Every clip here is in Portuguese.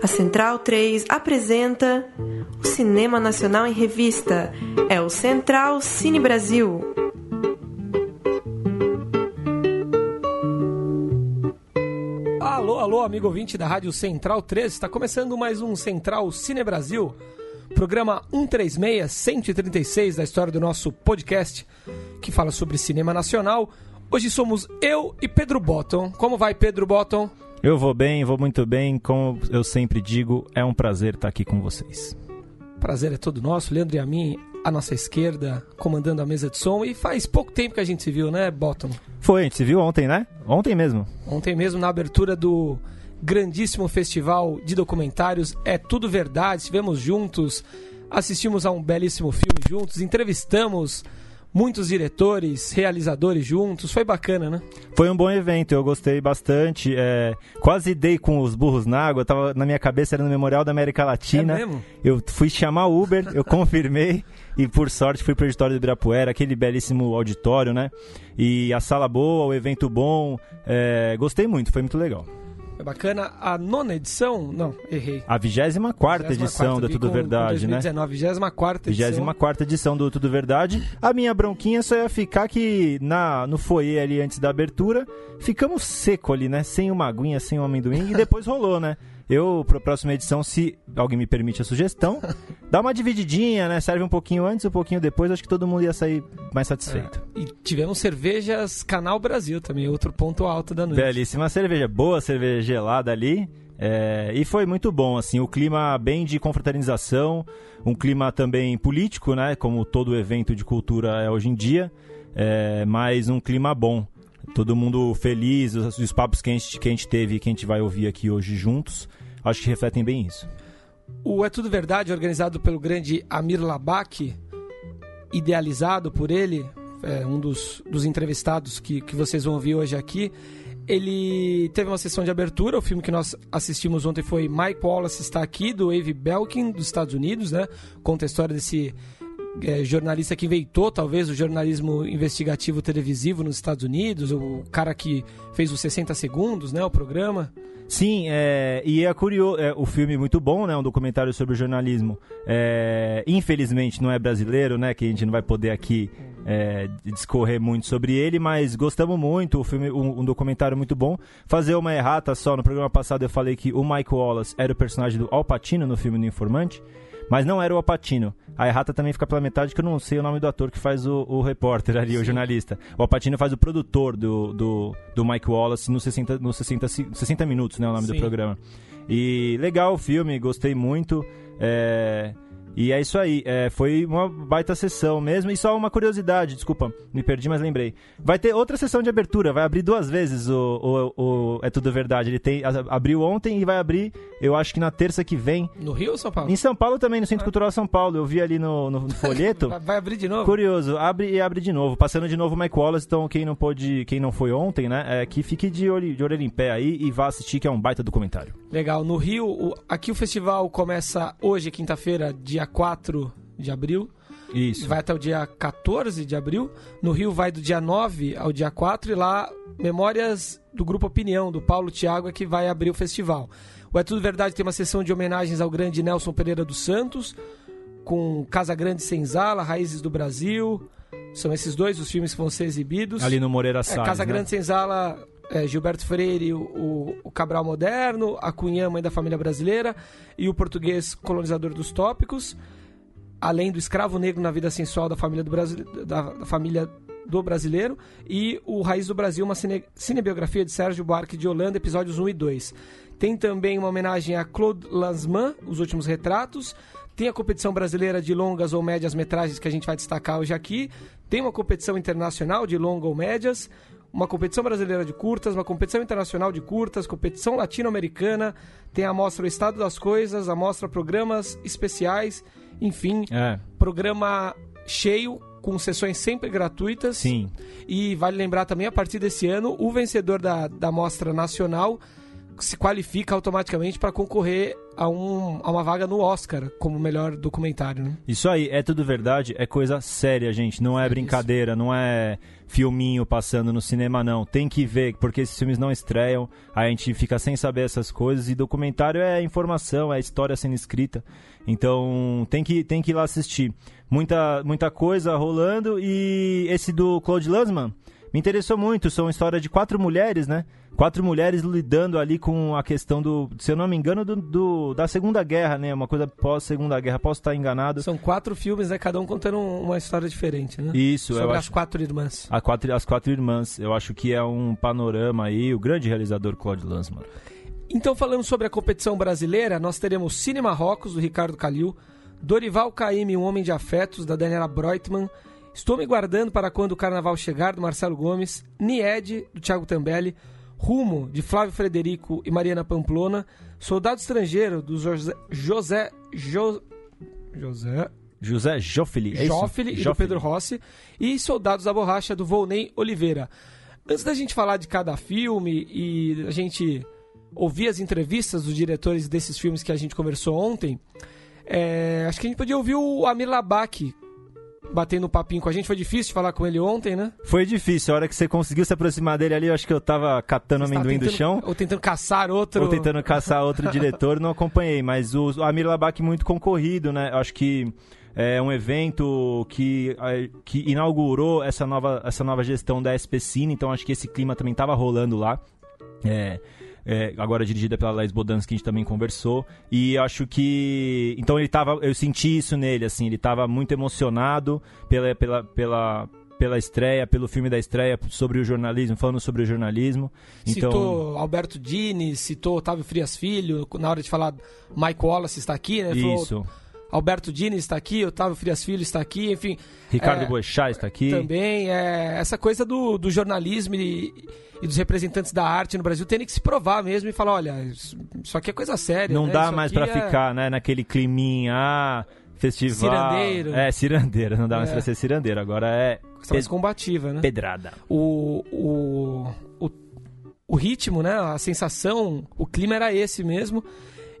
A Central 3 apresenta o Cinema Nacional em Revista. É o Central Cine Brasil. Alô, alô, amigo ouvinte da Rádio Central 3. Está começando mais um Central Cine Brasil. Programa 136, 136 da história do nosso podcast, que fala sobre cinema nacional. Hoje somos eu e Pedro Botton. Como vai, Pedro Botton? Eu vou bem, vou muito bem. Como eu sempre digo, é um prazer estar aqui com vocês. Prazer é todo nosso. Leandro e a mim, à nossa esquerda, comandando a mesa de som. E faz pouco tempo que a gente se viu, né, Bottom? Foi, a gente se viu ontem, né? Ontem mesmo. Ontem mesmo, na abertura do grandíssimo festival de documentários É Tudo Verdade. Estivemos juntos, assistimos a um belíssimo filme juntos, entrevistamos muitos diretores, realizadores juntos. Foi bacana, né? Foi um bom evento, eu gostei bastante. É, quase dei com os burros na água, tava na minha cabeça, era no Memorial da América Latina. É mesmo? Eu fui chamar o Uber, eu confirmei e por sorte fui pro auditório do Ibirapuera, aquele belíssimo auditório, né? E a sala boa, o evento bom. É, gostei muito, foi muito legal. É bacana. A nona edição? Não, errei. A 24 edição do Tudo Verdade, com né? 2019, 24 edição. 24 edição do Tudo Verdade. A minha bronquinha só ia ficar que na, no foyer ali antes da abertura, ficamos seco ali, né? Sem uma aguinha, sem um amendoim, e depois rolou, né? Eu, pra próxima edição, se alguém me permite a sugestão, dá uma divididinha, né? Serve um pouquinho antes, um pouquinho depois, acho que todo mundo ia sair mais satisfeito. E tivemos cervejas Canal Brasil também, outro ponto alto da noite. Belíssima cerveja, boa cerveja gelada ali. é, e foi muito bom, assim, o clima bem de confraternização, um clima também político, né? Como todo evento de cultura é hoje em dia, é, mas um clima bom. Todo mundo feliz, os, os papos que a, gente, que a gente teve e que a gente vai ouvir aqui hoje juntos, acho que refletem bem isso. O É Tudo Verdade, organizado pelo grande Amir Labak, idealizado por ele, é, um dos, dos entrevistados que, que vocês vão ouvir hoje aqui. Ele teve uma sessão de abertura, o filme que nós assistimos ontem foi Mike Wallace Está Aqui, do Avi Belkin, dos Estados Unidos, né? Conta a história desse é, jornalista que inventou, talvez, o jornalismo investigativo televisivo nos Estados Unidos, o cara que fez os 60 segundos, né? O programa. Sim, é, e é curioso, é, o filme é muito bom, né? Um documentário sobre jornalismo. É, infelizmente não é brasileiro, né? Que a gente não vai poder aqui é, discorrer muito sobre ele, mas gostamos muito. O filme, um, um documentário muito bom. Fazer uma errata só, no programa passado eu falei que o Mike Wallace era o personagem do Al Pacino no filme do Informante. Mas não era o Al Pacino. A errata também fica pela metade que eu não sei o nome do ator que faz o, o repórter ali, o jornalista. O Al Pacino faz o produtor do, do, do Mike Wallace nos 60, nos 60, se- 60 minutos, né? O nome Sim. do programa. E legal o filme, gostei muito. É, E é isso aí, é, foi uma baita sessão mesmo. E só uma curiosidade, desculpa, me perdi, mas lembrei. Vai ter outra sessão de abertura, vai abrir duas vezes o, o, o É Tudo Verdade. Ele tem, abriu ontem e vai abrir, eu acho que na terça que vem. No Rio ou São Paulo? Em São Paulo também, no Centro Cultural São Paulo. Eu vi ali no, no folheto. Vai- Vai abrir de novo? Curioso, abre e abre de novo, passando de novo o Mike Wallace, então quem não pôde, quem não foi ontem, né, é, que fique de, olho, de orelha em pé aí e vá assistir, que é um baita documentário. Legal. No Rio, o- aqui o festival começa hoje, quinta-feira, dia 4 de abril. Isso. Vai até o dia 14 de abril. No Rio vai do dia 9 ao dia 4 e lá Memórias do Grupo Opinião, do Paulo Thiago, é que vai abrir o festival. O É Tudo Verdade tem uma sessão de homenagens ao grande Nelson Pereira dos Santos, com Casa Grande Senzala, Raízes do Brasil. São esses dois os filmes que vão ser exibidos. Ali no Moreira É, Salles, Casa né? Grande Senzala, é, Gilberto Freire, o, o, Cabral Moderno, a Cunhã, mãe da família brasileira, e o português colonizador dos tópicos, além do escravo negro na vida sensual da família do, Brasi- da, da família do brasileiro, e o Raiz do Brasil, uma cine, cinebiografia de Sérgio Buarque de Holanda, episódios 1 e 2. Tem também uma homenagem a Claude Lanzmann, Os Últimos Retratos, tem a competição brasileira de longas ou médias metragens que a gente vai destacar hoje aqui. Tem uma competição internacional de longa ou médias. Uma competição brasileira de curtas, uma competição internacional de curtas, competição latino-americana. Tem a mostra O Estado das Coisas, a mostra Programas Especiais. Enfim, É, programa cheio, com sessões sempre gratuitas. sim. E vale lembrar também, a partir desse ano, o vencedor da, da mostra nacional se qualifica automaticamente para concorrer a, um, a uma vaga no Oscar como melhor documentário. Né? Isso aí, é tudo verdade, é coisa séria, gente. Não é, é brincadeira, isso. não é filminho passando no cinema, não. Tem que ver, porque esses filmes não estreiam, a gente fica sem saber essas coisas. E documentário é informação, é história sendo escrita. Então tem que, tem que ir lá assistir. Muita, muita coisa rolando. E esse do Claude Lanzmann me interessou muito. São história de quatro mulheres, né? Quatro mulheres lidando ali com a questão do, se eu não me engano, do, do da Segunda Guerra, né? Uma coisa pós-Segunda Guerra. Posso estar enganado. São quatro filmes, né? Cada um contando uma história diferente, né? Isso. Sobre as acho... quatro irmãs. A quatro, as quatro irmãs. Eu acho que é um panorama aí. O grande realizador Claude Lanzmann. Então, falando sobre a competição brasileira, nós teremos Cine Marrocos, do Ricardo Calil, Dorival Caymmi, Um Homem de Afetos, da Daniela Breutmann, Estou me guardando para quando o carnaval chegar, do Marcelo Gomes, Nied, do Thiago Tambelli, Rumo, de Flávio Frederico e Mariana Pamplona, Soldado Estrangeiro, do José... José... Jo, José... José Joffeli, é Joffeli e Pedro Rossi, e Soldados da Borracha, do Volney Oliveira. Antes da gente falar de cada filme e a gente ouvir as entrevistas dos diretores desses filmes que a gente conversou ontem, é, acho que a gente podia ouvir o Amir Labak batendo um papinho com a gente. Foi difícil falar com ele ontem, né? Foi difícil. A hora que você conseguiu se aproximar dele ali, eu acho que eu tava catando você amendoim tentando, do chão. Ou tentando caçar outro. Ou tentando caçar outro diretor, não acompanhei. Mas o, o Amir Labak muito concorrido, né? Eu acho que é um evento que, que inaugurou essa nova, essa nova gestão da SP Cine, então acho que esse clima também estava rolando lá. É, é, agora dirigida pela Laís Bodans, que a gente também conversou. E acho que. Então ele tava. Eu senti isso nele, assim, ele estava muito emocionado pela, pela, pela, pela estreia, pelo filme da estreia sobre o jornalismo, falando sobre o jornalismo. Então... Citou Alberto Dini, citou Otávio Frias Filho, na hora de falar Mike Wallace está aqui, né? Falou, Isso. Alberto Dini está aqui, Otávio Frias Filho está aqui, enfim. Ricardo é, Boechat está aqui. Também, é, essa coisa do, do jornalismo e e dos representantes da arte no Brasil terem que se provar mesmo e falar, olha, isso aqui é coisa séria. Não né? dá isso mais para é... ficar, né, naquele climinha, ah, festival. Cirandeiro. É, cirandeiro, não dá é. mais pra ser cirandeiro. Agora é. Coisa mais combativa, né? Pedrada. O, o, o, o ritmo, né? A sensação, o clima era esse mesmo.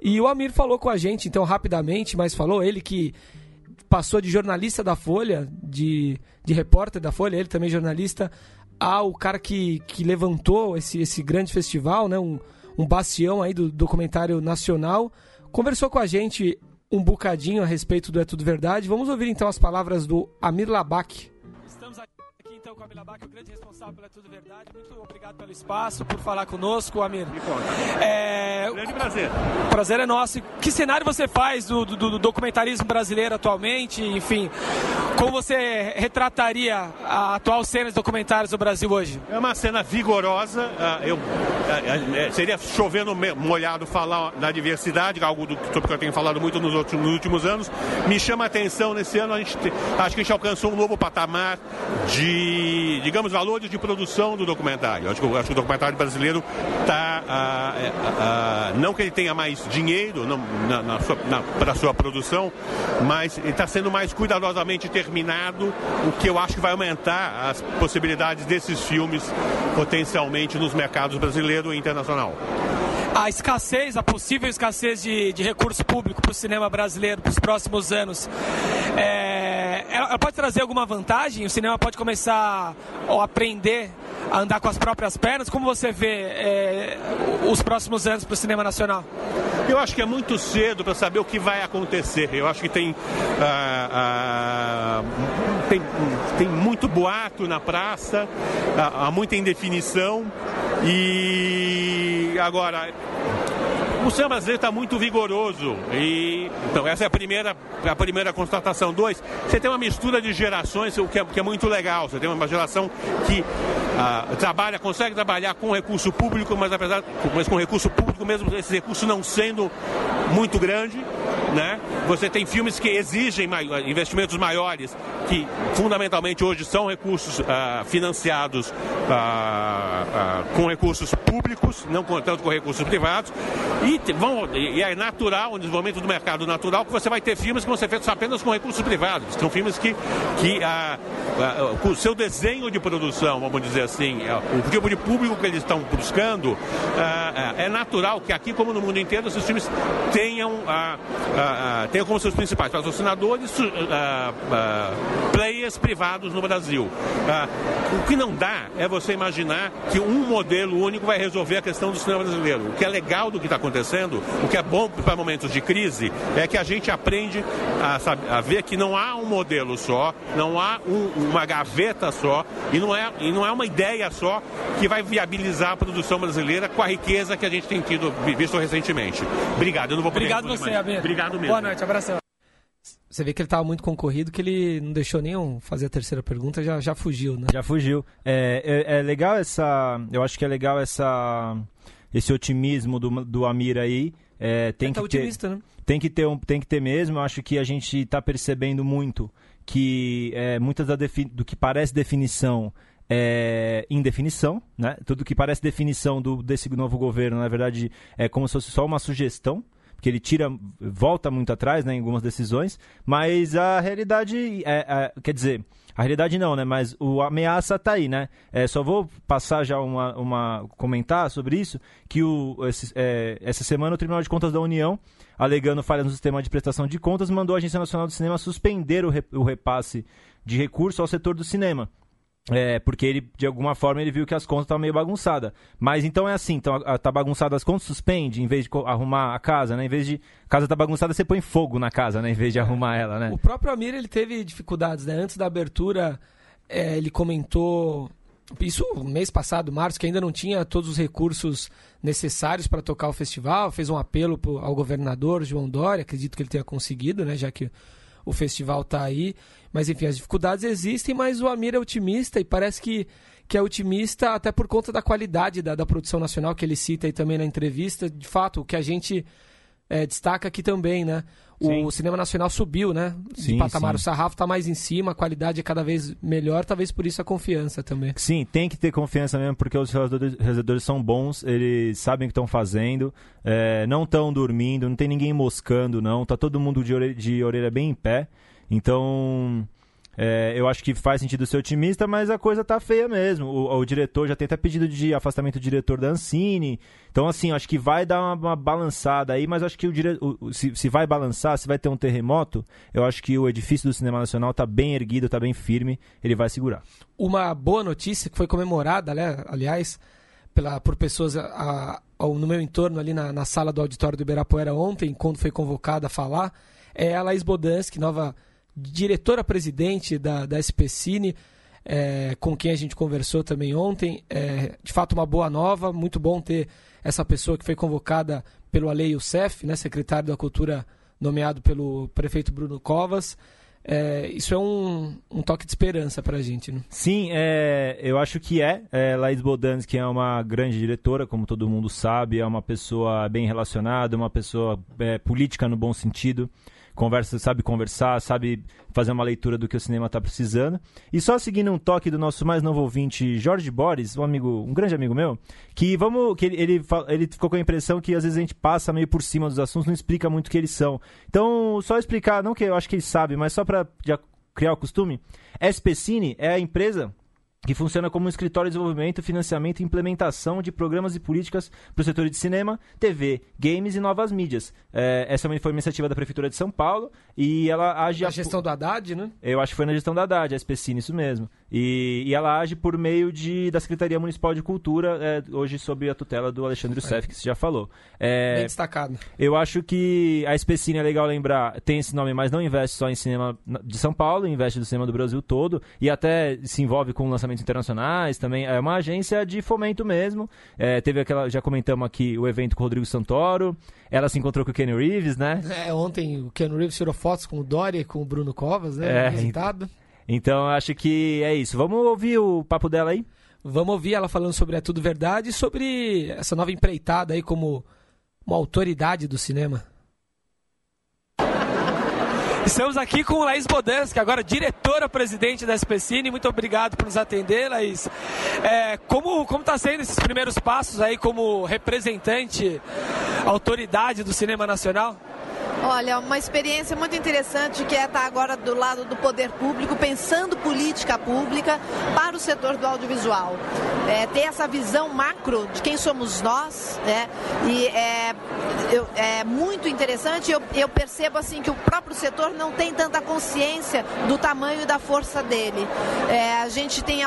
E o Amir falou com a gente, então, rapidamente, mas falou ele que passou de jornalista da Folha, de, de repórter da Folha, ele também jornalista, ao cara que, que levantou esse, esse grande festival, né? Um, um bastião aí do documentário nacional. Conversou com a gente um bocadinho a respeito do É Tudo Verdade. Vamos ouvir então as palavras do Amir Labak. Então com o Amir Labak, o grande responsável pela É Tudo Verdade. Muito obrigado pelo espaço, por falar conosco, Amir. É... Grande prazer. O prazer é nosso. Que cenário você faz do, do, do documentarismo brasileiro atualmente? Enfim, como você retrataria a atual cena de documentários do Brasil hoje? É uma cena vigorosa. Ah, eu, é, é, seria chovendo molhado falar da diversidade, algo do, sobre que eu tenho falado muito nos, outros, nos últimos anos. Me chama a atenção nesse ano, a gente, acho que a gente alcançou um novo patamar de, digamos, valores de produção do documentário. Acho que, acho que o documentário brasileiro está. Ah, ah, não que ele tenha mais dinheiro na, na para sua produção, mas está sendo mais cuidadosamente ter terminado, o que eu acho que vai aumentar as possibilidades desses filmes potencialmente nos mercados brasileiro e internacional a escassez, a possível escassez de, de recurso público para o cinema brasileiro para os próximos anos, é, ela, pode trazer alguma vantagem? O cinema pode começar a aprender a andar com as próprias pernas? Como você vê é, os próximos anos para o cinema nacional? Eu acho que é muito cedo para saber o que vai acontecer. Eu acho que tem, ah, ah, tem, tem muito boato na praça, há muita indefinição e agora o cinema brasileiro está muito vigoroso. E, então, essa é a primeira, a primeira constatação. Dois, você tem uma mistura de gerações, o que é, que é muito legal. Você tem uma geração que ah, trabalha, consegue trabalhar com recurso público, mas apesar mas com recurso público, mesmo esse recurso não sendo muito grande, né? Você tem filmes que exigem investimentos maiores, que fundamentalmente hoje são recursos ah, financiados ah, com recursos públicos, não com, tanto com recursos privados, vão, e é natural, um desenvolvimento do mercado natural, que você vai ter filmes que vão ser feitos apenas com recursos privados. São filmes que, que ah, ah, o seu desenho de produção, vamos dizer assim, é, o tipo de público que eles estão buscando, ah, é, natural que aqui, como no mundo inteiro, esses times tenham, ah, ah, tenham como seus principais patrocinadores players privados no Brasil. o que não dá é você imaginar que um modelo único vai resolver a questão do cinema brasileiro. O que é legal do que está acontecendo, o que é bom para momentos de crise, é que a gente aprende a, saber, a ver que não há um modelo só, não há um, uma gaveta só e não, é, e não é uma ideia só que vai viabilizar a produção brasileira com a riqueza que a gente tem tido visto recentemente. Obrigado, eu não vou poder Obrigado você, Abel. Obrigado mesmo. Boa noite, abração. Você vê que ele estava muito concorrido, que ele não deixou nem fazer a terceira pergunta, já, já fugiu, né? Já fugiu. É, é, é legal essa. Eu acho que é legal essa, esse otimismo do, do Amir aí. É, tem, é, tá que otimista, ter, né? tem que ter um, tem que ter mesmo. Eu acho que a gente está percebendo muito que é, muitas da do que parece definição é indefinição, né? Tudo que parece definição do, desse novo governo, na verdade, é como se fosse só uma sugestão porque ele tira, volta muito atrás né, em algumas decisões, mas a realidade, é, é, quer dizer, a realidade não, né? Mas o ameaça está aí, né? É, só vou passar já uma, uma comentar sobre isso, que o, esse, é, essa semana o Tribunal de Contas da União, alegando falhas no sistema de prestação de contas, mandou a Agência Nacional do Cinema suspender o, re, o repasse de recurso ao setor do cinema. É, porque ele, de alguma forma, ele viu que as contas estavam meio bagunçadas. Mas então é assim, então tá bagunçada as contas, suspende, em vez de arrumar a casa, né? Em vez de a casa tá bagunçada, você põe fogo na casa, né? Em vez de arrumar ela, né? O próprio Amir, ele teve dificuldades, né? Antes da abertura, é, ele comentou... Isso mês passado, março, que ainda não tinha todos os recursos necessários para tocar o festival. Fez um apelo pro, ao governador João Dória, acredito que ele tenha conseguido, né? Já que o festival está aí. Mas enfim, as dificuldades existem, mas o Amir é otimista e parece que, que é otimista até por conta da qualidade da, da produção nacional que ele cita aí também na entrevista. De fato, o que a gente é, destaca aqui também, né? O sim. cinema nacional subiu, né? De patamar, sim. o sarrafo está mais em cima, a qualidade é cada vez melhor, talvez por isso a confiança também. Sim, tem que ter confiança mesmo, porque os realizadores são bons, eles sabem o que estão fazendo, é, não estão dormindo, não tem ninguém moscando, não, tá todo mundo de orelha, de orelha bem em pé. Então, é, eu acho que faz sentido ser otimista, mas a coisa tá feia mesmo. O, o, diretor já tem até pedido de afastamento do diretor da Ancine. Então, assim, acho que vai dar uma, uma balançada aí, mas acho que o, dire... o se, se, vai balançar, se vai ter um terremoto, eu acho que o edifício do Cinema Nacional tá bem erguido, tá bem firme, ele vai segurar. Uma boa notícia que foi comemorada, né, aliás, pela, por pessoas a, a, no meu entorno ali na, na sala do auditório do Ibirapuera ontem, quando foi convocada a falar, é a Laís Bodansky, nova diretora-presidente da, da SPCine, é, com quem a gente conversou também ontem. É, de fato, uma boa nova, muito bom ter essa pessoa que foi convocada pelo Ale Youssef, né, secretário da Cultura, nomeado pelo prefeito Bruno Covas. É, isso é um, um, toque de esperança para a gente. Né? Sim, é, eu acho que é. é Laís Bodanes, que é uma grande diretora, como todo mundo sabe, é uma pessoa bem relacionada, uma pessoa é, política no bom sentido conversa, sabe conversar, sabe fazer uma leitura do que o cinema está precisando. E só seguindo um toque do nosso mais novo ouvinte, Jorge Boris, um amigo, um grande amigo meu, que vamos, que ele, ele, ele ficou com a impressão que às vezes a gente passa meio por cima dos assuntos, não explica muito o que eles são. Então, só explicar, não que eu acho que ele sabe, mas só para criar o costume, SPCine é a empresa que funciona como um escritório de desenvolvimento, financiamento e implementação de programas e políticas para o setor de cinema, TV, games e novas mídias. É, essa foi uma iniciativa da Prefeitura de São Paulo e ela age... Na gestão do Haddad, né? Eu acho que foi na gestão do Haddad, a SPCine, isso mesmo. E, e, ela age por meio de, da Secretaria Municipal de Cultura, é, hoje sob a tutela do Alexandre é. que você já falou. É, Bem destacado. Eu acho que a SPCine, é legal lembrar, tem esse nome, mas não investe só em cinema de São Paulo, investe no cinema do Brasil todo e até se envolve com lançamento lançamentos internacionais também. É uma agência de fomento mesmo. É, teve aquela, já comentamos aqui, o evento com o Rodrigo Santoro. Ela se encontrou com o Kenny Reeves, né? É, ontem o Kenny Reeves tirou fotos com o Dória e com o Bruno Covas, né? É, visitado. Então acho que é isso. Vamos ouvir o papo dela aí? Vamos ouvir ela falando sobre É Tudo Verdade e sobre essa nova empreitada aí como uma autoridade do cinema. Estamos aqui com Laís Bodansky, agora diretora-presidente da SPCine. Muito obrigado por nos atender, Laís. É, como está sendo esses primeiros passos aí como representante, autoridade do cinema nacional? Olha, uma experiência muito interessante que é estar agora do lado do poder público, pensando política pública para o setor do audiovisual. É, ter essa visão macro de quem somos nós, né? E é, eu, é muito interessante. Eu, eu percebo assim que o próprio setor não tem tanta consciência do tamanho e da força dele. É, a gente tem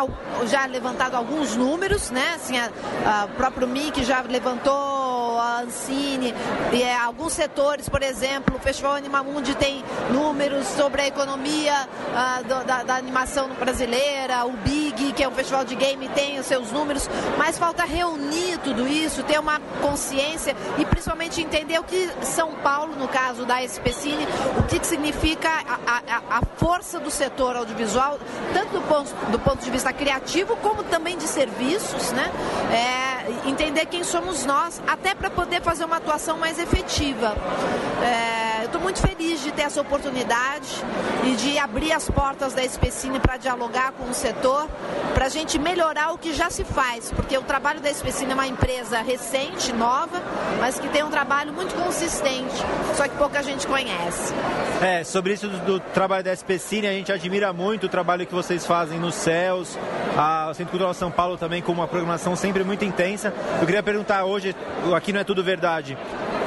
já levantado alguns números, né? Assim, a, a, o próprio MIC já levantou a Ancine, é, alguns setores, por exemplo, o Festival Animamundi tem números sobre a economia uh, do, da, da, animação brasileira, o Big, que é um festival de game, tem os seus números, mas falta reunir tudo isso, ter uma consciência e principalmente entender o que São Paulo, no caso da SPCine, o que, que significa a, a, a, força do setor audiovisual, tanto do ponto, do ponto de vista criativo como também de serviços, né? É, entender quem somos nós, até para poder fazer uma atuação mais efetiva. É, eu estou muito feliz de ter essa oportunidade e de abrir as portas da Especine para dialogar com o setor, para a gente melhorar o que já se faz, porque o trabalho da Especine é uma empresa recente, nova, mas que tem um trabalho muito consistente, só que pouca gente conhece. É, sobre isso do, do trabalho da Especine, a gente admira muito o trabalho que vocês fazem nos céus, a, Centro Cultural São Paulo também com uma programação sempre muito intensa. Eu queria perguntar hoje, aqui não é tudo verdade,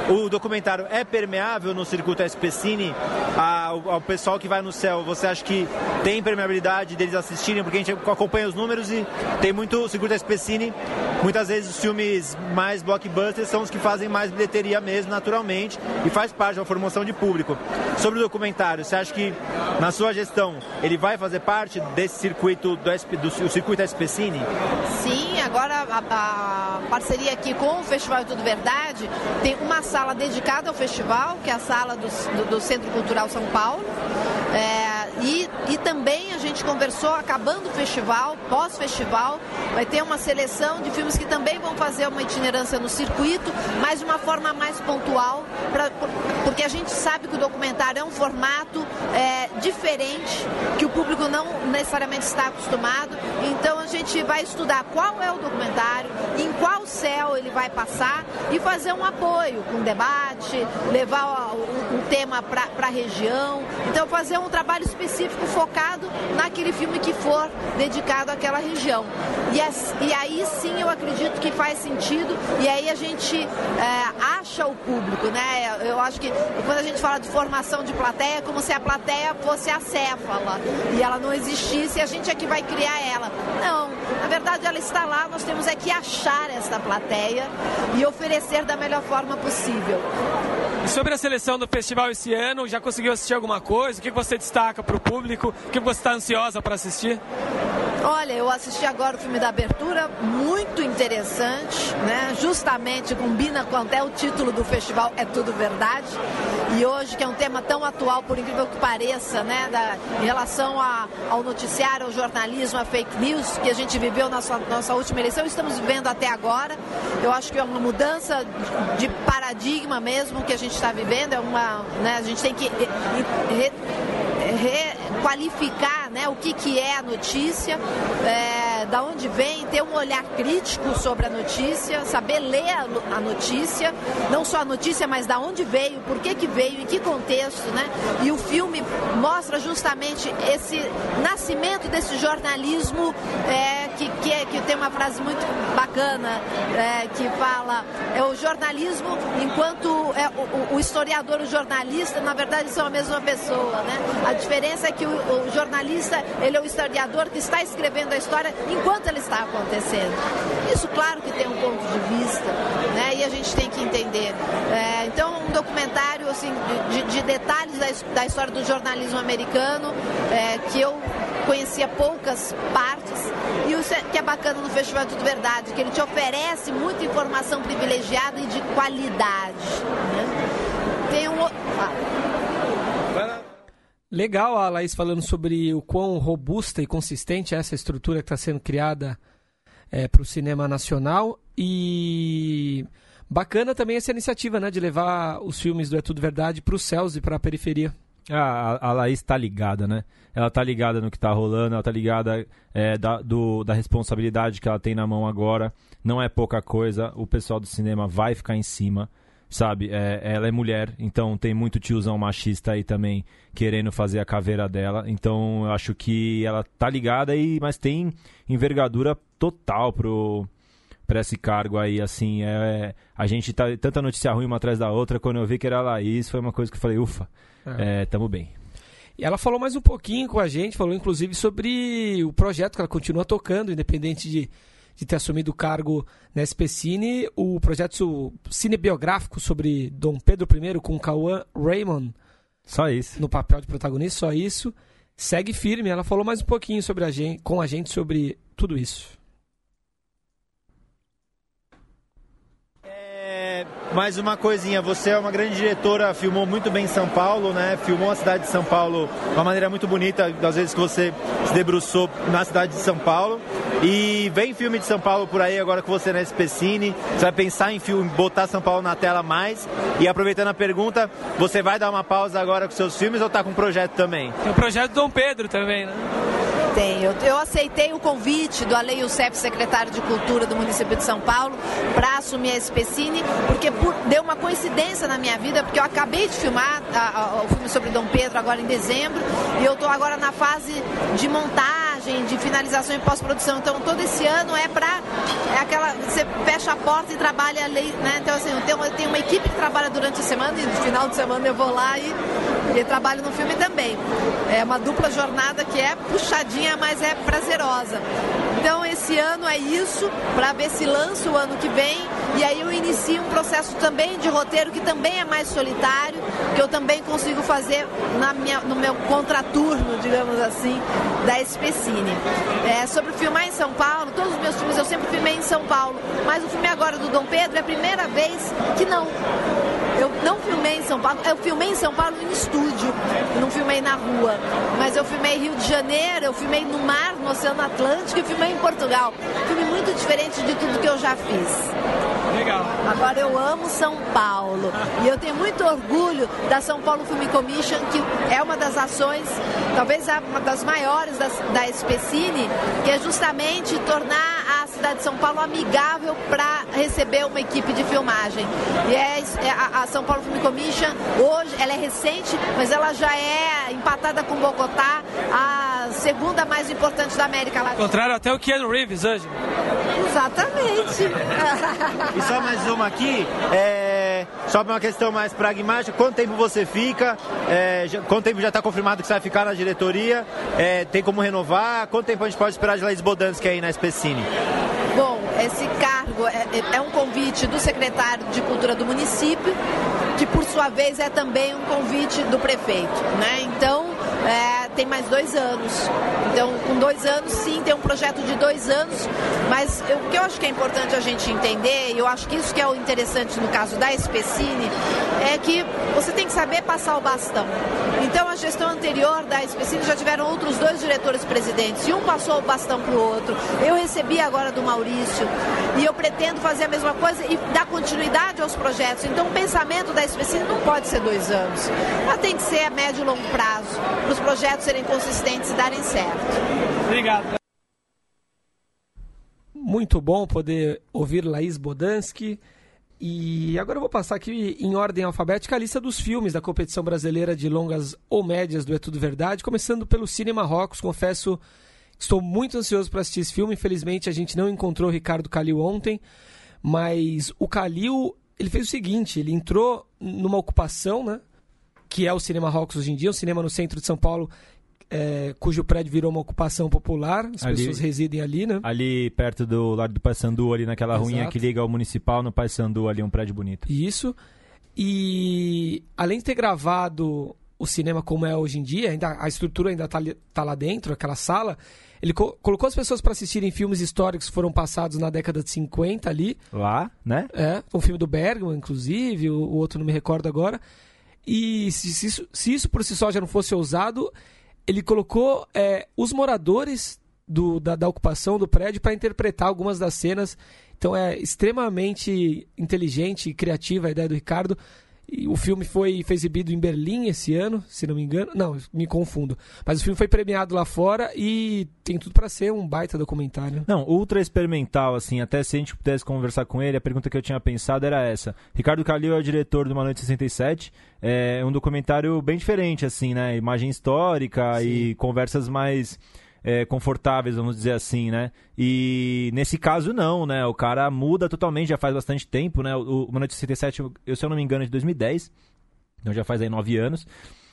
o documentário é permeável no circuito SPCine ao, ao pessoal que vai no céu? Você acha que tem permeabilidade deles assistirem? Porque a gente acompanha os números e tem muito o circuito SPCine. Muitas vezes os filmes mais blockbusters são os que fazem mais bilheteria mesmo, naturalmente, e faz parte da formação de público. Sobre o documentário, você acha que na sua gestão ele vai fazer parte desse circuito do, SP, do, do circuito SPCine? Sim, agora a, a parceria aqui com o Festival Tudo Verdade tem uma sala dedicada ao festival, que é a sala do, do, do Centro Cultural São Paulo. É, e, e também a gente conversou, acabando o festival, pós-festival, vai ter uma seleção de filmes que também vão fazer uma itinerância no circuito, mas de uma forma mais pontual, pra, porque a gente sabe que o documentário é um formato é, diferente, que o público não necessariamente está acostumado. Então a gente vai estudar qual é o documentário, em qual céu ele vai passar e fazer um apoio com debate, levar o tema para a região. Então fazer um trabalho específico focado naquele filme que for dedicado àquela região. E, as, e aí sim eu acredito que faz sentido e aí a gente é, acha o público, né? Eu acho que quando a gente fala de formação de plateia, é como se a plateia fosse acéfala e ela não existisse e a gente é que vai criar ela. Não, na verdade ela está lá, nós temos é que achar essa plateia e oferecer da melhor forma possível. E sobre a seleção do festival esse ano, já conseguiu assistir alguma coisa? O que você destaca para o público? O que você está ansiosa para assistir? Olha, eu assisti agora o filme da abertura, muito interessante, né? Justamente combina com até o título do festival, É Tudo Verdade. E hoje, que é um tema tão atual, por incrível que pareça, né? Da, em relação a, ao noticiário, ao jornalismo, a fake news, que a gente viveu na nossa, nossa última eleição, estamos vivendo até agora. Eu acho que é uma mudança de paradigma mesmo que a gente está vivendo, é uma, né? A gente tem que re, requalificar né, o que, que é a notícia, é, da onde vem, ter um olhar crítico sobre a notícia, saber ler a, a, notícia, não só a notícia, mas da onde veio, por que, que veio, em que contexto, né? E o filme mostra justamente esse nascimento desse jornalismo é, que, que, é, que, tem uma frase muito bacana é, que fala é o jornalismo enquanto é, o, o historiador o jornalista na verdade são a mesma pessoa, né? A diferença é que o, o, jornalista, ele é o historiador que está escrevendo a história enquanto ela está acontecendo. Isso, claro, que tem um ponto de vista, né? E a gente tem que entender. É, então, um documentário assim, de, de detalhes da, da, história do jornalismo americano, é, que eu conhecia poucas partes, e o que é bacana no Festival é Tudo Verdade, que ele te oferece muita informação privilegiada e de qualidade. Né? Tem um. Ah. Legal a Laís falando sobre o quão robusta e consistente é essa estrutura que está sendo criada é, para o cinema nacional. E bacana também essa iniciativa né, de levar os filmes do É Tudo Verdade para os céus e para a periferia. Ah, a, a Laís está ligada, né? Ela está ligada no que está rolando, ela está ligada é, da, do, da responsabilidade que ela tem na mão agora. Não é pouca coisa, o pessoal do cinema vai ficar em cima sabe? É, ela é mulher, então tem muito tiozão machista aí também querendo fazer a caveira dela. Então eu acho que ela tá ligada aí, mas tem envergadura total pro para esse cargo aí, assim, é, a gente tá tanta notícia ruim uma atrás da outra, quando eu vi que era a Laís, foi uma coisa que eu falei, ufa, é. É, tamo bem. E ela falou mais um pouquinho com a gente, falou inclusive sobre o projeto que ela continua tocando, independente de de ter assumido o cargo na SPCine, o projeto cinebiográfico sobre Dom Pedro I com Cauã Raymond. Só isso. No papel de protagonista, só isso. Segue firme. Ela falou mais um pouquinho sobre a gente, com a gente sobre tudo isso. Mais uma coisinha, você é uma grande diretora, filmou muito bem São Paulo, né? Filmou a cidade de São Paulo de uma maneira muito bonita, das vezes que você se debruçou na cidade de São Paulo. E vem filme de São Paulo por aí agora que você na SPCine. Você vai pensar em filme, botar São Paulo na tela mais. E aproveitando a pergunta, você vai dar uma pausa agora com seus filmes ou tá com um projeto também? Tem o projeto Dom Pedro também, né? Eu, eu aceitei o convite do Ale Youssef, secretário de Cultura do município de São Paulo, para assumir a SPCine, porque por, deu uma coincidência na minha vida, porque eu acabei de filmar a, a, o filme sobre Dom Pedro agora em dezembro, e eu estou agora na fase de montagem, de finalização e pós-produção. Então todo esse ano é para é aquela você fecha a porta e trabalha lei, né? Então assim, eu tenho, eu tenho uma equipe que trabalha durante a semana e no final de semana eu vou lá e, e trabalho no filme também. É uma dupla jornada que é puxadinha mas é prazerosa. Então esse ano é isso, para ver se lança o ano que vem. E aí eu inicio um processo também de roteiro que também é mais solitário, que eu também consigo fazer na minha, no meu contraturno, digamos assim, da SPCine. É, sobre filmar em São Paulo, todos os meus filmes eu sempre filmei em São Paulo, mas o filme agora do Dom Pedro é a primeira vez que não. Eu não filmei em São Paulo, eu filmei em São Paulo em estúdio, não filmei na rua. Mas eu filmei Rio de Janeiro, eu filmei no mar, no Oceano Atlântico e filmei em Portugal. Filme muito diferente de tudo que eu já fiz. Legal. Agora eu amo São Paulo. E eu tenho muito orgulho da São Paulo Film Commission, que é uma das ações, talvez uma das maiores das, da Especine, que é justamente tornar a cidade de São Paulo amigável para receber uma equipe de filmagem. E é, é a, a, São Paulo Film Commission, hoje, ela é recente, mas ela já é empatada com Bogotá, a segunda mais importante da América Latina. Contrário até o Keanu Reeves hoje. Exatamente. e só mais uma aqui, é, só uma questão mais pragmática, quanto tempo você fica? É, já, quanto tempo já está confirmado que você vai ficar na diretoria? É, tem como renovar? Quanto tempo a gente pode esperar de Laís Bodansky aí na Especine? Bom, esse cargo é, é, um convite do secretário de Cultura do município, que por sua vez é também um convite do prefeito, né? Então, é, tem mais dois anos. Então, com dois anos, sim, tem um projeto de dois anos, mas eu, o que eu acho que é importante a gente entender, e eu acho que isso que é o interessante no caso da Especine, é que você tem que saber passar o bastão. Então, a gestão anterior da Especine já tiveram outros dois diretores presidentes, e um passou o bastão para o outro. Eu recebi agora do Maurício, e eu pretendo fazer a mesma coisa e dar continuidade aos projetos. Então, o pensamento da Especine não pode ser dois anos, ela tem que ser a médio e longo prazo, para os projetos serem consistentes e darem certo. Obrigado. Muito bom poder ouvir Laís Bodansky. E agora eu vou passar aqui em ordem alfabética a lista dos filmes da competição brasileira de longas ou médias do É Tudo Verdade, começando pelo Cinema Rocks. Confesso que estou muito ansioso para assistir esse filme. Infelizmente a gente não encontrou Ricardo Calil ontem, mas o Calil ele fez o seguinte: ele entrou numa ocupação, né? que é o Cinema Rocks hoje em dia, um cinema no centro de São Paulo, é, cujo prédio virou uma ocupação popular, as ali, pessoas residem ali, né? Ali perto do lado do Paysandu, ali naquela Exato. ruinha que liga ao municipal, no Paysandu, ali um prédio bonito. Isso. E além de ter gravado o cinema como é hoje em dia, ainda, a estrutura ainda está tá lá dentro, aquela sala, ele co colocou as pessoas para assistirem filmes históricos que foram passados na década de 50 ali. Lá, né? É, um filme do Bergman, inclusive, o, o outro não me recordo agora. E se, se, isso, se isso por si só já não fosse ousado, ele colocou é, os moradores do, da, da, ocupação do prédio para interpretar algumas das cenas. Então é extremamente inteligente e criativa a ideia do Ricardo. E o filme foi, foi exibido em Berlim esse ano, se não me engano. Não, me confundo. Mas o filme foi premiado lá fora e tem tudo para ser um baita documentário. Não, ultra experimental, assim. Até se a gente pudesse conversar com ele, a pergunta que eu tinha pensado era essa. Ricardo Calil é o diretor do Uma Noite 67. É um documentário bem diferente, assim, né? Imagem histórica Sim. e conversas mais é, confortáveis, vamos dizer assim, né? E nesse caso não, né? O cara muda totalmente, já faz bastante tempo, né? O, o Noite 67, eu, se eu não me engano, é de 2010, então já faz aí nove anos.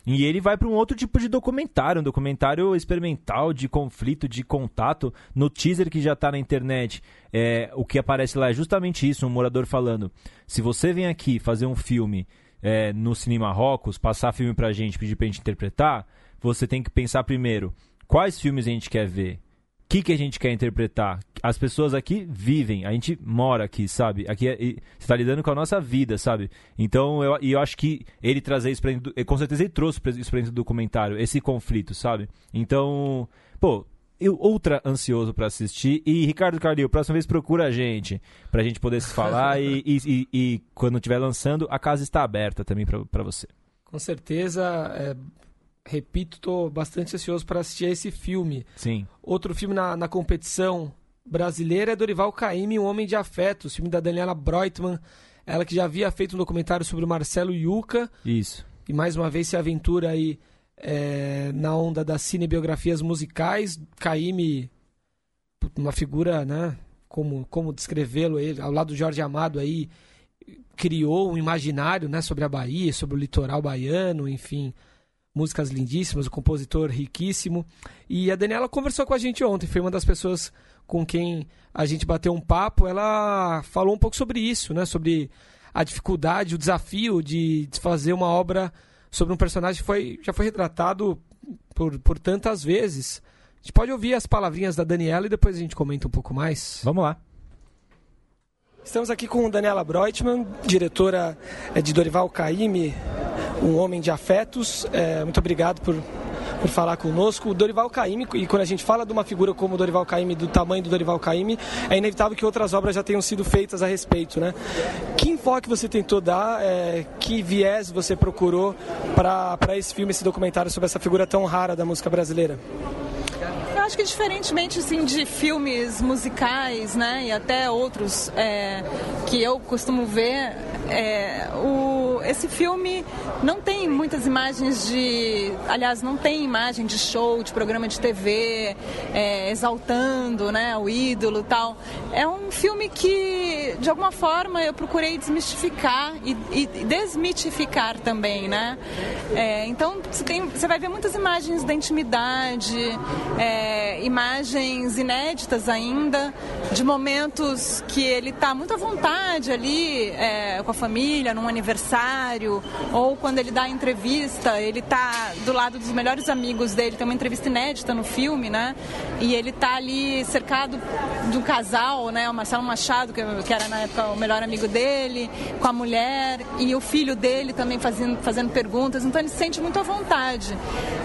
E ele vai para um outro tipo de documentário, um documentário experimental de conflito, de contato. No teaser que já está na internet, é, o que aparece lá é justamente isso: um morador falando. Se você vem aqui fazer um filme é, no Cinema Rocos, passar filme pra gente, pedir pra gente interpretar, você tem que pensar primeiro quais filmes a gente quer ver, o que, que a gente quer interpretar. As pessoas aqui vivem, a gente mora aqui, sabe? Aqui é, você está lidando com a nossa vida, sabe? Então, eu, eu acho que ele trazer isso pra dentro, com certeza ele trouxe isso pra dentro do documentário, esse conflito, sabe? Então, pô, eu ultra ansioso para assistir. E Ricardo Carlil, próxima vez procura a gente, pra gente poder se falar. e, e, e, e, quando estiver lançando, a casa está aberta também para você. Com certeza, é, repito, estou bastante ansioso para assistir esse filme. Sim. Outro filme na, na competição brasileira é Dorival Caymmi, Um Homem de Afeto, o filme da Daniela Breutmann, ela que já havia feito um documentário sobre o Marcelo Yuca. Isso. E mais uma vez se aventura aí é, na onda das cinebiografias musicais. Caymmi, uma figura, né? Como, como descrevê-lo, ele, ao lado do Jorge Amado aí, criou um imaginário né, sobre a Bahia, sobre o litoral baiano, enfim músicas lindíssimas, o compositor riquíssimo. E a Daniela conversou com a gente ontem, foi uma das pessoas com quem a gente bateu um papo. Ela falou um pouco sobre isso, né? Sobre a dificuldade, o desafio de, fazer uma obra sobre um personagem que foi, já foi retratado por, por tantas vezes. A gente pode ouvir as palavrinhas da Daniela e depois a gente comenta um pouco mais. Vamos lá. Estamos aqui com Daniela Breutmann, diretora eh, de Dorival Caymmi, um homem de afetos. É, muito obrigado por, por falar conosco. O Dorival Caymmi, e quando a gente fala de uma figura como o Dorival Caymmi, do tamanho do Dorival Caymmi, é inevitável que outras obras já tenham sido feitas a respeito, né? Que enfoque você tentou dar, é, que viés você procurou para esse filme, esse documentário sobre essa figura tão rara da música brasileira? Acho que diferentemente assim, de filmes musicais, né, e até outros é, que eu costumo ver, é, o, esse filme não tem muitas imagens de. Aliás, não tem imagem de show, de programa de TV, é, exaltando né, o ídolo tal. É um filme que, de alguma forma, eu procurei desmistificar e, e desmitificar também, né? É, então, você, você vai ver muitas imagens da intimidade, é, imagens inéditas ainda, de momentos que ele está muito à vontade ali, é, com a família, num aniversário, ou quando ele dá entrevista, ele está do lado dos melhores amigos dele, tem uma entrevista inédita no filme, né? E ele está ali cercado do casal, né? O Marcelo Machado, que, era na época o melhor amigo dele, com a mulher, e o filho dele também fazendo, fazendo perguntas, então ele se sente muito à vontade.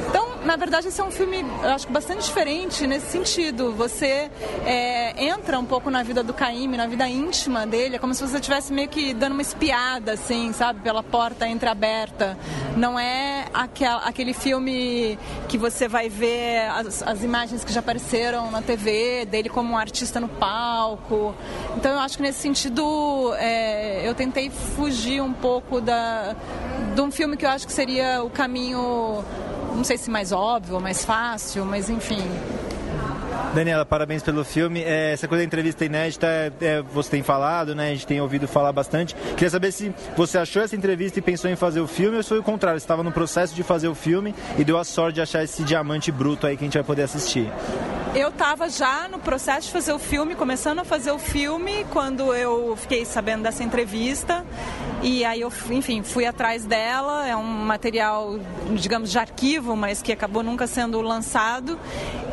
Então, na verdade, esse é um filme, eu acho bastante diferente nesse sentido. Você é, entra um pouco na vida do Caíme, na vida íntima dele, é como se você estivesse meio que dando uma espiada, assim, sabe, pela porta entreaberta. Não é aquel, aquele filme que você vai ver as, as imagens que já apareceram na TV, dele como um artista no palco. Então, eu acho que nesse sentido, é, eu tentei fugir um pouco da, de um filme que eu acho que seria o caminho não sei se mais óbvio mais fácil, mas enfim. Daniela, parabéns pelo filme. É, essa coisa da entrevista inédita, é, você tem falado, né? A gente tem ouvido falar bastante. Queria saber se você achou essa entrevista e pensou em fazer o filme ou se foi o contrário, estava no processo de fazer o filme e deu a sorte de achar esse diamante bruto aí que a gente vai poder assistir. Eu estava já no processo de fazer o filme, começando a fazer o filme, quando eu fiquei sabendo dessa entrevista. E aí eu, enfim, fui atrás dela. É um material, digamos, de arquivo, mas que acabou nunca sendo lançado.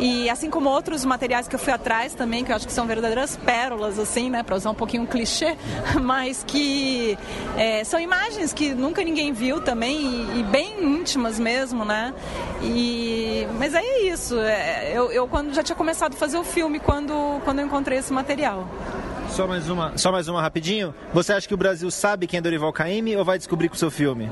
E assim como outros materiais que eu fui atrás também, que eu acho que são verdadeiras pérolas, assim, né, para usar um pouquinho um clichê, mas que é, são imagens que nunca ninguém viu também e, e, bem íntimas mesmo, né? E, mas é isso. É, eu, eu quando já tinha começado a fazer o filme quando, quando eu encontrei esse material. Só mais uma, só mais uma rapidinho. Você acha que o Brasil sabe quem é Dorival Caymmi ou vai descobrir com o seu filme?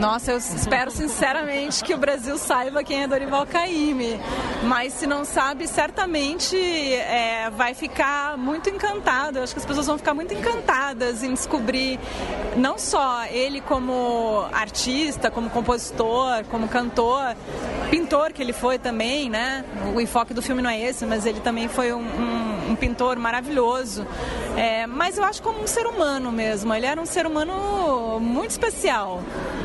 Nossa, eu espero sinceramente que o Brasil saiba quem é Dorival Caymmi. Mas se não sabe, certamente é, vai ficar muito encantado. Eu acho que as pessoas vão ficar muito encantadas em descobrir não só ele como artista, como compositor, como cantor, pintor que ele foi também, né? O enfoque do filme não é esse, mas ele também foi um, um, um pintor maravilhoso. É, mas eu acho como um ser humano mesmo. Ele era um ser humano muito especial.